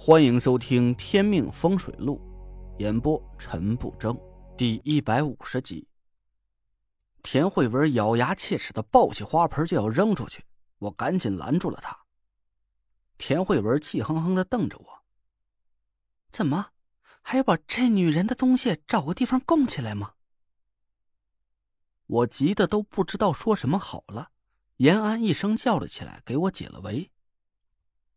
欢迎收听《天命风水录》，演播陈不争，第一百五十集。田慧文咬牙切齿的抱起花盆就要扔出去，我赶紧拦住了他。田慧文气哼哼的瞪着我：“怎么，还要把这女人的东西找个地方供起来吗？”我急得都不知道说什么好了。延安一声叫了起来，给我解了围。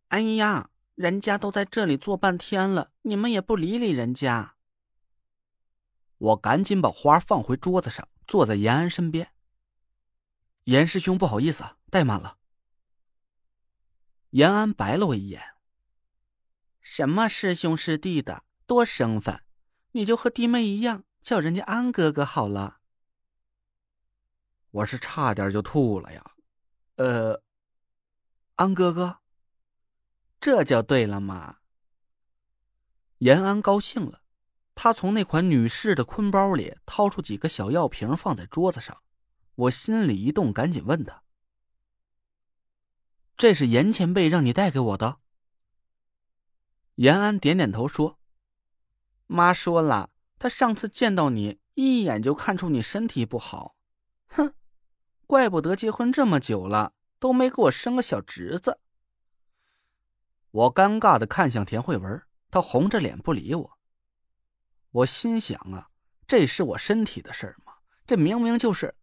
哎呀！人家都在这里坐半天了，你们也不理理人家。我赶紧把花放回桌子上，坐在延安身边。严师兄，不好意思，怠慢了。延安白了我一眼：“什么师兄师弟的，多生分，你就和弟妹一样，叫人家安哥哥好了。”我是差点就吐了呀，呃，安哥哥。这就对了嘛。延安高兴了，他从那款女士的坤包里掏出几个小药瓶，放在桌子上。我心里一动，赶紧问他：“这是严前辈让你带给我的？”延安点点头说：“妈说了，他上次见到你，一眼就看出你身体不好。哼，怪不得结婚这么久了，都没给我生个小侄子。”我尴尬的看向田慧文，她红着脸不理我。我心想啊，这是我身体的事儿吗？这明明就是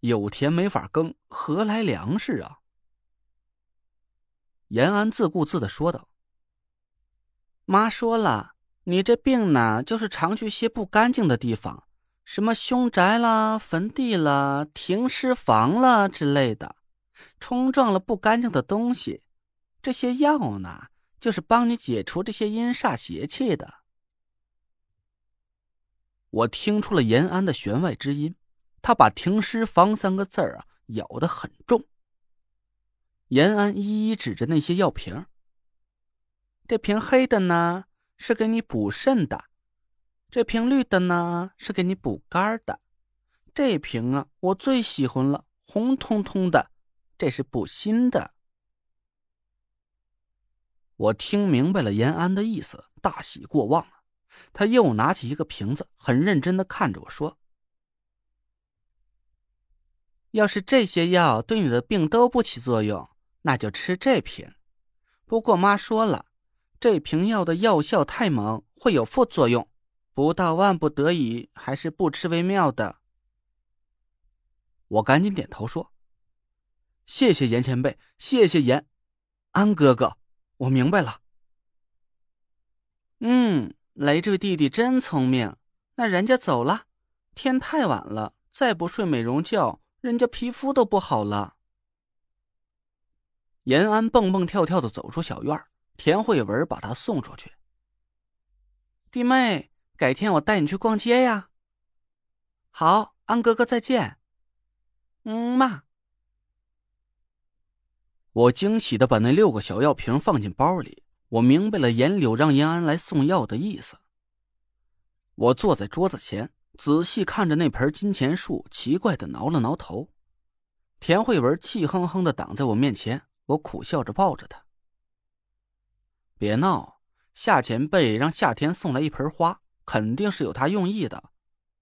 有田没法耕，何来粮食啊？延安自顾自的说道：“妈说了，你这病呢，就是常去些不干净的地方，什么凶宅啦、坟地啦、停尸房啦之类的，冲撞了不干净的东西。”这些药呢，就是帮你解除这些阴煞邪气的。我听出了延安的弦外之音，他把“停尸房”三个字儿啊咬得很重。延安一一指着那些药瓶，这瓶黑的呢是给你补肾的，这瓶绿的呢是给你补肝的，这瓶啊我最喜欢了，红彤彤的，这是补心的。我听明白了延安的意思，大喜过望。他又拿起一个瓶子，很认真的看着我说：“要是这些药对你的病都不起作用，那就吃这瓶。不过妈说了，这瓶药的药效太猛，会有副作用，不到万不得已，还是不吃为妙的。”我赶紧点头说：“谢谢严前辈，谢谢严安哥哥。”我明白了。嗯，雷坠弟弟真聪明。那人家走了，天太晚了，再不睡美容觉，人家皮肤都不好了。延安蹦蹦跳跳的走出小院，田慧文把他送出去。弟妹，改天我带你去逛街呀。好，安哥哥再见。嗯嘛。我惊喜的把那六个小药瓶放进包里，我明白了严柳让延安来送药的意思。我坐在桌子前，仔细看着那盆金钱树，奇怪的挠了挠头。田慧文气哼哼的挡在我面前，我苦笑着抱着他：“别闹，夏前辈让夏天送来一盆花，肯定是有他用意的。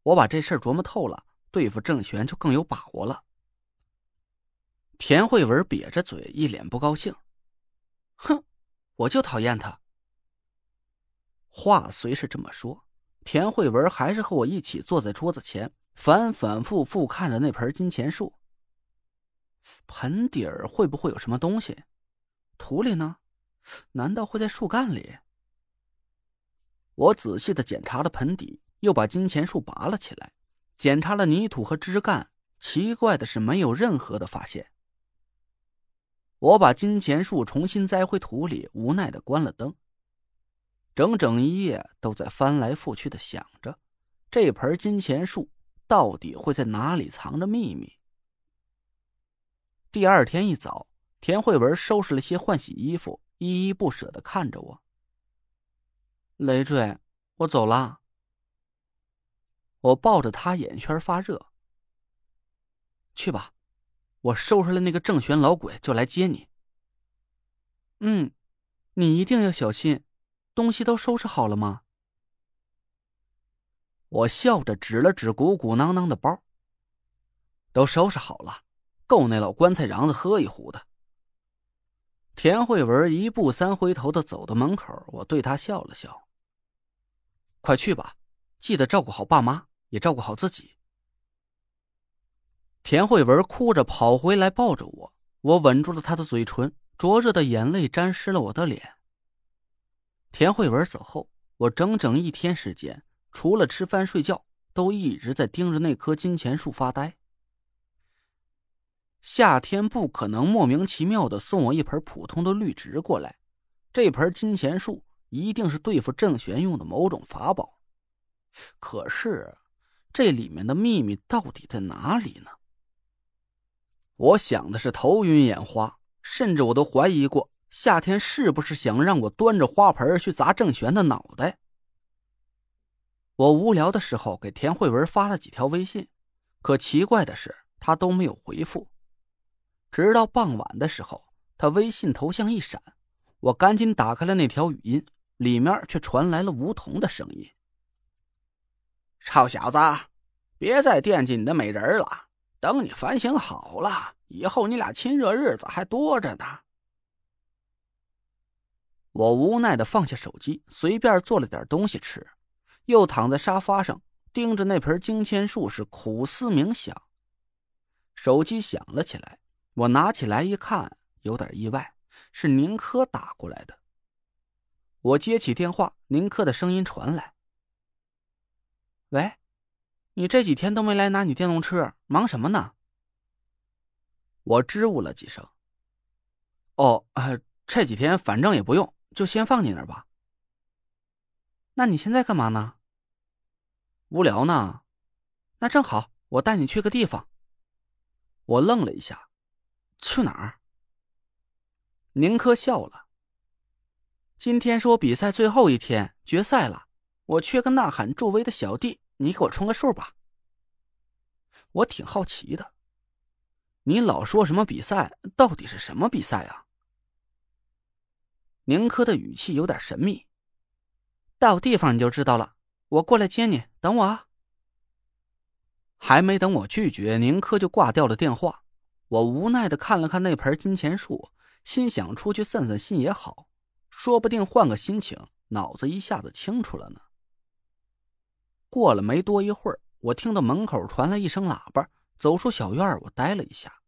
我把这事琢磨透了，对付郑玄就更有把握了。”田慧文瘪着嘴，一脸不高兴：“哼，我就讨厌他。”话虽是这么说，田慧文还是和我一起坐在桌子前，反反复复看着那盆金钱树。盆底儿会不会有什么东西？土里呢？难道会在树干里？我仔细的检查了盆底，又把金钱树拔了起来，检查了泥土和枝干。奇怪的是，没有任何的发现。我把金钱树重新栽回土里，无奈的关了灯。整整一夜都在翻来覆去的想着，这盆金钱树到底会在哪里藏着秘密。第二天一早，田慧文收拾了些换洗衣服，依依不舍的看着我。累赘，我走了。我抱着他，眼圈发热。去吧。我收拾了那个郑玄老鬼，就来接你。嗯，你一定要小心。东西都收拾好了吗？我笑着指了指鼓鼓囊囊的包。都收拾好了，够那老棺材瓤子喝一壶的。田慧文一步三回头的走到门口，我对他笑了笑：“快去吧，记得照顾好爸妈，也照顾好自己。”田慧文哭着跑回来，抱着我，我吻住了她的嘴唇，灼热的眼泪沾湿了我的脸。田慧文走后，我整整一天时间，除了吃饭睡觉，都一直在盯着那棵金钱树发呆。夏天不可能莫名其妙的送我一盆普通的绿植过来，这盆金钱树一定是对付郑玄用的某种法宝。可是，这里面的秘密到底在哪里呢？我想的是头晕眼花，甚至我都怀疑过夏天是不是想让我端着花盆去砸郑玄的脑袋。我无聊的时候给田慧文发了几条微信，可奇怪的是，他都没有回复。直到傍晚的时候，他微信头像一闪，我赶紧打开了那条语音，里面却传来了梧桐的声音：“臭小子，别再惦记你的美人了。”等你反省好了，以后你俩亲热日子还多着呢。我无奈的放下手机，随便做了点东西吃，又躺在沙发上盯着那盆金钱树，是苦思冥想。手机响了起来，我拿起来一看，有点意外，是宁珂打过来的。我接起电话，宁珂的声音传来：“喂。”你这几天都没来拿你电动车，忙什么呢？我支吾了几声。哦，呃，这几天反正也不用，就先放你那儿吧。那你现在干嘛呢？无聊呢。那正好，我带你去个地方。我愣了一下，去哪儿？宁珂笑了。今天是我比赛最后一天，决赛了，我缺个呐喊助威的小弟。你给我充个数吧。我挺好奇的，你老说什么比赛，到底是什么比赛啊？宁珂的语气有点神秘。到地方你就知道了，我过来接你，等我啊。还没等我拒绝，宁珂就挂掉了电话。我无奈的看了看那盆金钱树，心想出去散散心也好，说不定换个心情，脑子一下子清楚了呢。过了没多一会儿，我听到门口传来一声喇叭，走出小院我呆了一下。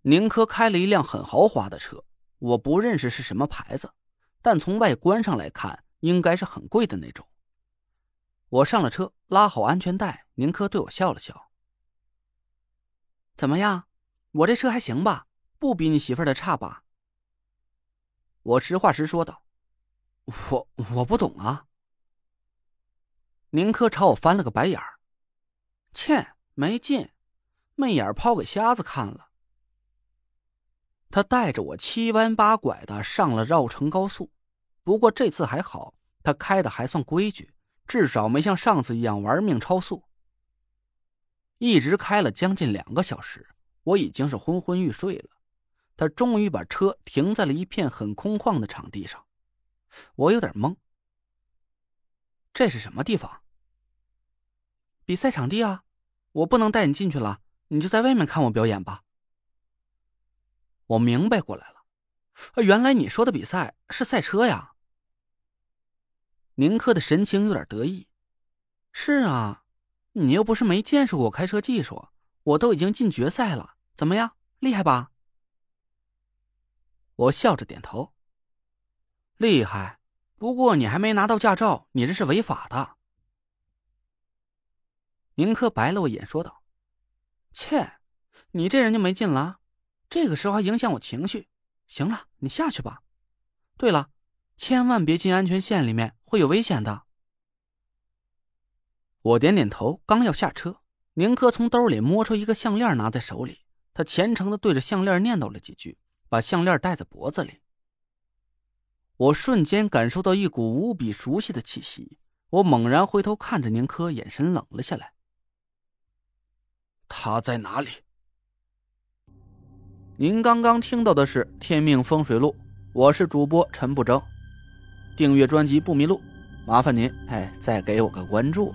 宁珂开了一辆很豪华的车，我不认识是什么牌子，但从外观上来看，应该是很贵的那种。我上了车，拉好安全带，宁珂对我笑了笑：“怎么样，我这车还行吧？不比你媳妇的差吧？”我实话实说道：“我我不懂啊。”宁珂朝我翻了个白眼儿，切，没劲，媚眼抛给瞎子看了。他带着我七弯八拐的上了绕城高速，不过这次还好，他开的还算规矩，至少没像上次一样玩命超速。一直开了将近两个小时，我已经是昏昏欲睡了。他终于把车停在了一片很空旷的场地上，我有点懵。这是什么地方？比赛场地啊，我不能带你进去了，你就在外面看我表演吧。我明白过来了，原来你说的比赛是赛车呀。宁珂的神情有点得意。是啊，你又不是没见识过开车技术，我都已经进决赛了，怎么样，厉害吧？我笑着点头。厉害，不过你还没拿到驾照，你这是违法的。宁珂白了我一眼，说道：“切，你这人就没劲了，这个时候还影响我情绪。行了，你下去吧。对了，千万别进安全线里面，会有危险的。”我点点头，刚要下车，宁珂从兜里摸出一个项链，拿在手里，他虔诚的对着项链念叨了几句，把项链戴在脖子里。我瞬间感受到一股无比熟悉的气息，我猛然回头看着宁珂，眼神冷了下来。他在哪里？您刚刚听到的是《天命风水录》，我是主播陈不争。订阅专辑不迷路，麻烦您哎再给我个关注。